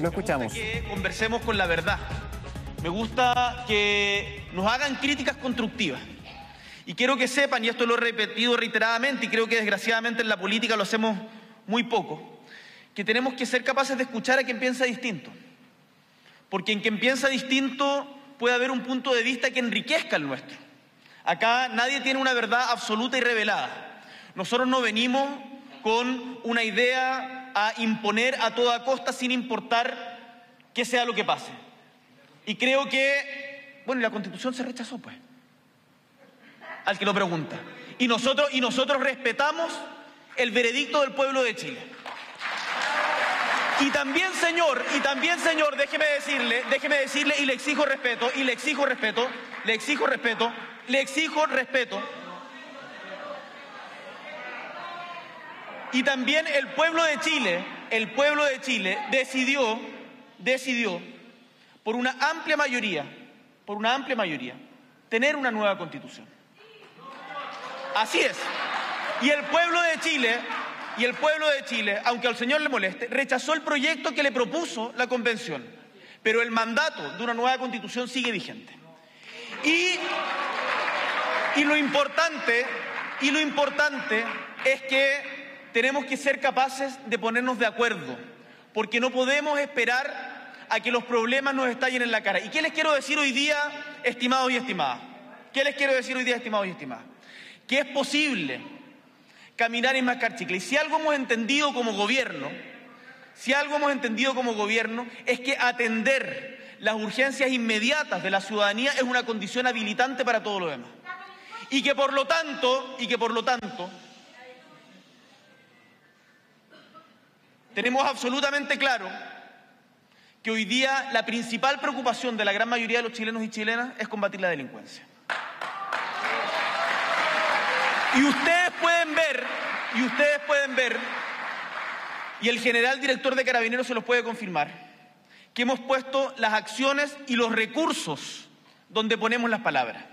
lo escuchamos. que conversemos con la verdad. Me gusta que nos hagan críticas constructivas. Y quiero que sepan, y esto lo he repetido reiteradamente, y creo que desgraciadamente en la política lo hacemos muy poco, que tenemos que ser capaces de escuchar a quien piensa distinto. Porque en quien piensa distinto puede haber un punto de vista que enriquezca el nuestro. Acá nadie tiene una verdad absoluta y revelada. Nosotros no venimos con una idea a imponer a toda costa sin importar que sea lo que pase. Y creo que, bueno, la constitución se rechazó, pues, al que lo pregunta. Y nosotros, y nosotros respetamos el veredicto del pueblo de Chile. Y también, señor, y también, señor, déjeme decirle, déjeme decirle, y le exijo respeto, y le exijo respeto, le exijo respeto, le exijo respeto. Y también el pueblo de Chile, el pueblo de Chile decidió, decidió, por una amplia mayoría, por una amplia mayoría, tener una nueva constitución. Así es. Y el pueblo de Chile, y el pueblo de Chile, aunque al señor le moleste, rechazó el proyecto que le propuso la convención. Pero el mandato de una nueva constitución sigue vigente. Y, y lo importante, y lo importante es que tenemos que ser capaces de ponernos de acuerdo, porque no podemos esperar a que los problemas nos estallen en la cara. ¿Y qué les quiero decir hoy día, estimados y estimadas? ¿Qué les quiero decir hoy día, estimados y estimadas? Que es posible caminar y mascar chicle. Y si algo hemos entendido como gobierno, si algo hemos entendido como gobierno, es que atender las urgencias inmediatas de la ciudadanía es una condición habilitante para todo lo demás. Y que por lo tanto, y que por lo tanto, tenemos absolutamente claro que hoy día la principal preocupación de la gran mayoría de los chilenos y chilenas es combatir la delincuencia. Y ustedes pueden ver, y ustedes pueden ver, y el general director de Carabineros se los puede confirmar, que hemos puesto las acciones y los recursos donde ponemos las palabras.